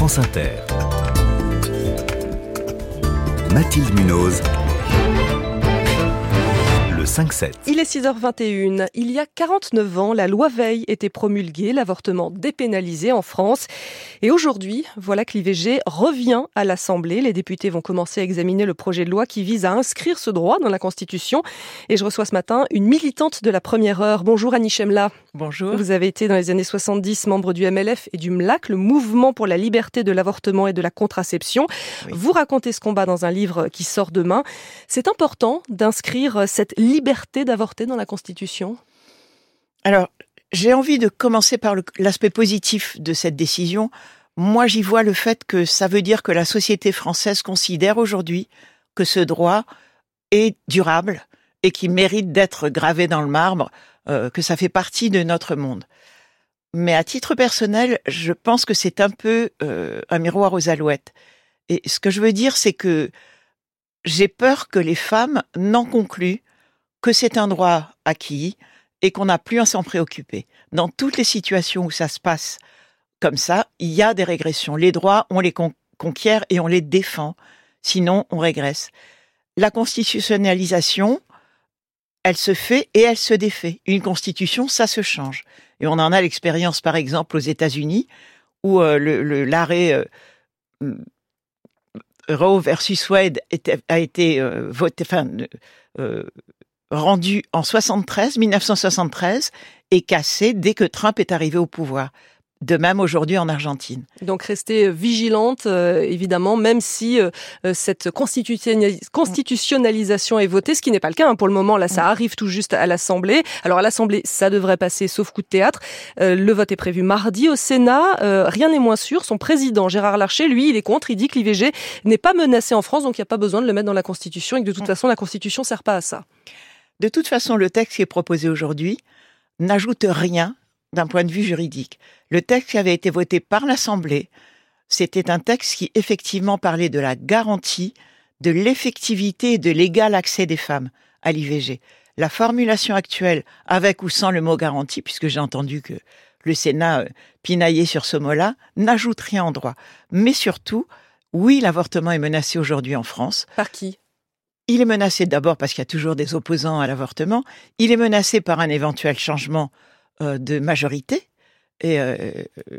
France Inter. Mathilde Munoz. Le 5-7. Il est 6h21. Il y a 49 ans, la loi Veil était promulguée, l'avortement dépénalisé en France. Et aujourd'hui, voilà que l'IVG revient à l'Assemblée. Les députés vont commencer à examiner le projet de loi qui vise à inscrire ce droit dans la Constitution. Et je reçois ce matin une militante de la première heure. Bonjour Annie Chemla. Bonjour. Vous avez été dans les années 70 membre du MLF et du MLAC, le mouvement pour la liberté de l'avortement et de la contraception. Oui. Vous racontez ce combat dans un livre qui sort demain. C'est important d'inscrire cette liberté d'avorter dans la Constitution? Alors, j'ai envie de commencer par l'aspect positif de cette décision. Moi, j'y vois le fait que ça veut dire que la société française considère aujourd'hui que ce droit est durable et qui mérite d'être gravé dans le marbre, euh, que ça fait partie de notre monde. Mais à titre personnel, je pense que c'est un peu euh, un miroir aux alouettes. Et ce que je veux dire, c'est que j'ai peur que les femmes n'en concluent que c'est un droit acquis et qu'on n'a plus à s'en préoccuper. Dans toutes les situations où ça se passe comme ça, il y a des régressions. Les droits, on les con- conquiert et on les défend. Sinon, on régresse. La constitutionnalisation, elle se fait et elle se défait. Une constitution, ça se change. Et on en a l'expérience, par exemple, aux États-Unis, où euh, l'arrêt euh, mm, Roe versus Wade a été euh, voté, rendu en 73, 1973, et cassé dès que Trump est arrivé au pouvoir. De même aujourd'hui en Argentine. Donc rester vigilante, euh, évidemment, même si euh, euh, cette constitutionnalis- constitutionnalisation est votée, ce qui n'est pas le cas hein, pour le moment. Là, ça arrive tout juste à l'Assemblée. Alors à l'Assemblée, ça devrait passer, sauf coup de théâtre. Euh, le vote est prévu mardi au Sénat. Euh, rien n'est moins sûr. Son président, Gérard Larcher, lui, il est contre. Il dit que l'IVG n'est pas menacé en France, donc il n'y a pas besoin de le mettre dans la Constitution et que de toute façon, la Constitution sert pas à ça. De toute façon, le texte qui est proposé aujourd'hui n'ajoute rien d'un point de vue juridique. Le texte qui avait été voté par l'Assemblée, c'était un texte qui effectivement parlait de la garantie de l'effectivité et de l'égal accès des femmes à l'IVG. La formulation actuelle, avec ou sans le mot garantie, puisque j'ai entendu que le Sénat euh, pinaillait sur ce mot-là, n'ajoute rien en droit. Mais surtout, oui, l'avortement est menacé aujourd'hui en France. Par qui? Il est menacé d'abord parce qu'il y a toujours des opposants à l'avortement. Il est menacé par un éventuel changement de majorité. Et euh,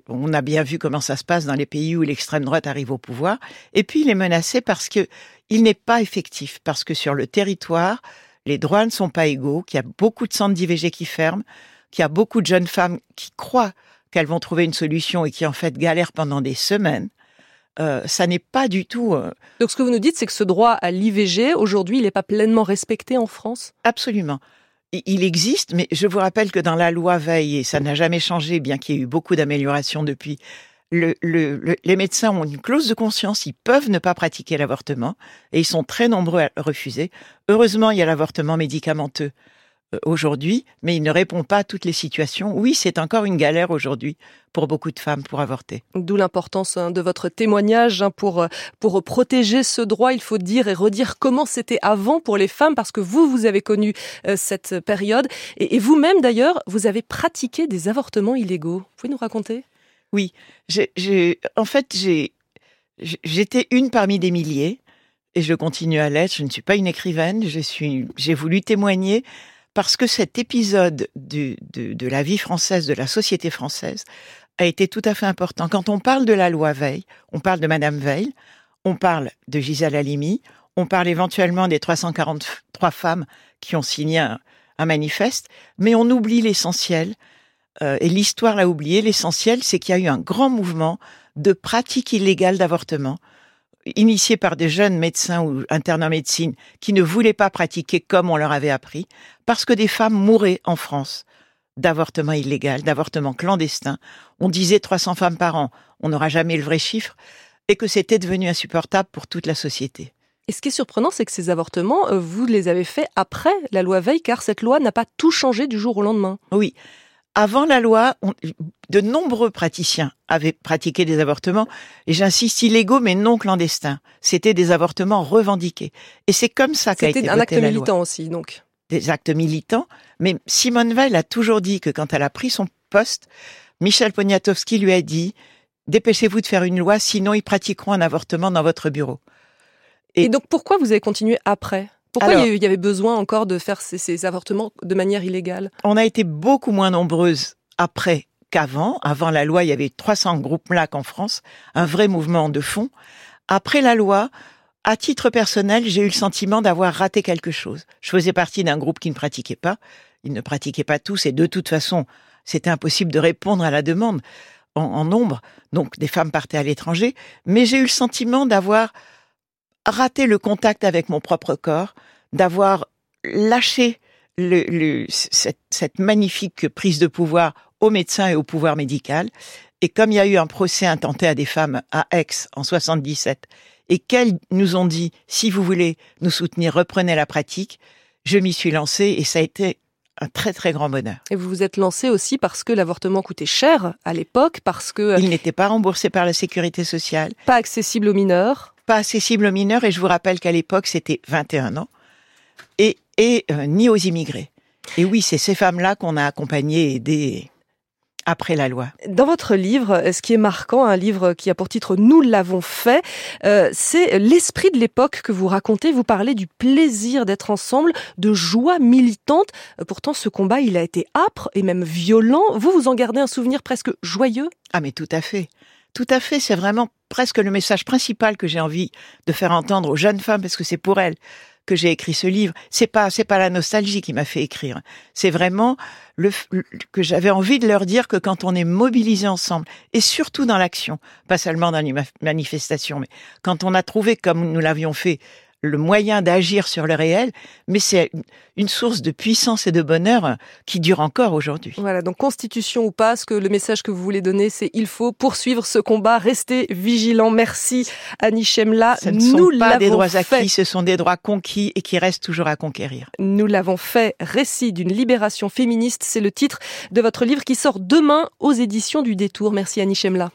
on a bien vu comment ça se passe dans les pays où l'extrême droite arrive au pouvoir. Et puis il est menacé parce que il n'est pas effectif, parce que sur le territoire, les droits ne sont pas égaux, qu'il y a beaucoup de centres d'IVG qui ferment, qu'il y a beaucoup de jeunes femmes qui croient qu'elles vont trouver une solution et qui en fait galèrent pendant des semaines. Euh, ça n'est pas du tout euh, Donc ce que vous nous dites, c'est que ce droit à l'IVG, aujourd'hui, il n'est pas pleinement respecté en France? Absolument. Il existe, mais je vous rappelle que dans la loi Veil, et ça n'a jamais changé, bien qu'il y ait eu beaucoup d'améliorations depuis, le, le- le- les médecins ont une clause de conscience, ils peuvent ne pas pratiquer l'avortement, et ils sont très nombreux à refuser. Heureusement, il y a l'avortement médicamenteux aujourd'hui, mais il ne répond pas à toutes les situations. Oui, c'est encore une galère aujourd'hui pour beaucoup de femmes pour avorter. D'où l'importance hein, de votre témoignage hein, pour, euh, pour protéger ce droit. Il faut dire et redire comment c'était avant pour les femmes, parce que vous, vous avez connu euh, cette période. Et, et vous-même, d'ailleurs, vous avez pratiqué des avortements illégaux. Vous pouvez nous raconter? J'ai- en fait, j'étais une parmi des milliers et je continue à l'être. Je ne suis pas une écrivaine. Je suis, j'ai voulu témoigner parce que cet épisode de, la vie française, de la société française, a été tout à fait important. Quand on parle de la loi Veil, on parle de Madame Veil, on parle de Gisèle Halimi, on parle éventuellement des 343 femmes qui ont signé un, un manifeste, mais on oublie l'essentiel. Euh, et l'histoire l'a oublié. L'essentiel, c'est qu'il y a eu un grand mouvement de pratique illégale d'avortement, initié par des jeunes médecins ou internes en médecine qui ne voulaient pas pratiquer comme on leur avait appris, parce que des femmes mouraient en France d'avortement illégal, d'avortement clandestin. On disait 300 femmes par an. On n'aura jamais le vrai chiffre. Et que c'était devenu insupportable pour toute la société. Et ce qui est surprenant, c'est que ces avortements, euh, vous les avez faits après la loi Veil, car cette loi n'a pas tout changé du jour au lendemain. Oui. Avant la loi, on- de nombreux praticiens avaient pratiqué des avortements, et j'insiste, illégaux mais non clandestins. C'était des avortements revendiqués. Et c'est comme ça qu'a été C'était un acte la loi. militant aussi, donc. Des actes militants. Mais Simone Veil a toujours dit que quand elle a pris son poste, Michel Poniatowski lui a dit dépêchez-vous de faire une loi, sinon ils pratiqueront un avortement dans votre bureau. Et, donc pourquoi vous avez continué après? Pourquoi Alors- il y avait besoin encore de faire ces, ces avortements de manière illégale? On a été beaucoup moins nombreuses après qu'avant. Avant la loi, il y avait 300 groupes MLAC en France, un vrai mouvement de fond. Après la loi, à titre personnel, j'ai eu le sentiment d'avoir raté quelque chose. Je faisais partie d'un groupe qui ne pratiquait pas. Ils ne pratiquaient pas tous et de toute façon, c'était impossible de répondre à la demande en, en nombre. Donc, des femmes partaient à l'étranger. Mais j'ai eu le sentiment d'avoir raté le contact avec mon propre corps, d'avoir lâché le, le- cette, cette magnifique prise de pouvoir aux médecins et au pouvoir médical. Et comme il y a eu un procès intenté à des femmes à Aix en 77, et qu'elles nous ont dit, si vous voulez nous soutenir, reprenez la pratique, je m'y suis lancée et ça a été un très très grand bonheur. Et vous vous êtes lancé aussi parce que l'avortement coûtait cher à l'époque, parce que Il n'était pas remboursé par la sécurité sociale, pas accessible aux mineurs. Pas accessible aux mineurs, et je vous rappelle qu'à l'époque c'était 21 ans, et, et euh, ni aux immigrés. Et oui, c'est ces femmes-là qu'on a accompagnées et aidées après la loi. Dans votre livre, ce qui est marquant, un livre qui a pour titre Nous l'avons fait, euh, c'est l'esprit de l'époque que vous racontez. Vous parlez du plaisir d'être ensemble, de joie militante. Euh, Pourtant, ce combat, il a été âpre et même violent. Vous, vous en gardez un souvenir presque joyeux? Ah mais tout à fait. Tout à fait, c'est vraiment presque le message principal que j'ai envie de faire entendre aux jeunes femmes parce que c'est pour elles que j'ai écrit ce livre. C'est pas c'est pas la nostalgie qui m'a fait écrire. C'est vraiment le, que j'avais envie de leur dire que quand on est mobilisé ensemble et surtout dans l'action, pas seulement dans les ma- manifestations, mais quand on a trouvé comme nous l'avions fait le moyen d'agir sur le réel, mais c'est une- source de puissance et de bonheur qui dure encore aujourd'hui. Voilà, donc constitution ou pas, ce que le message que vous voulez donner, c'est il faut poursuivre ce combat, rester vigilant. Merci Annie Chemla. Ce ne Nous sont pas des droits fait. acquis, ce sont des droits conquis et qui restent toujours à conquérir. Nous l'avons fait. Récit d'une libération féministe, c'est le titre de votre livre qui sort demain aux éditions du Détour. Merci Annie Chemla.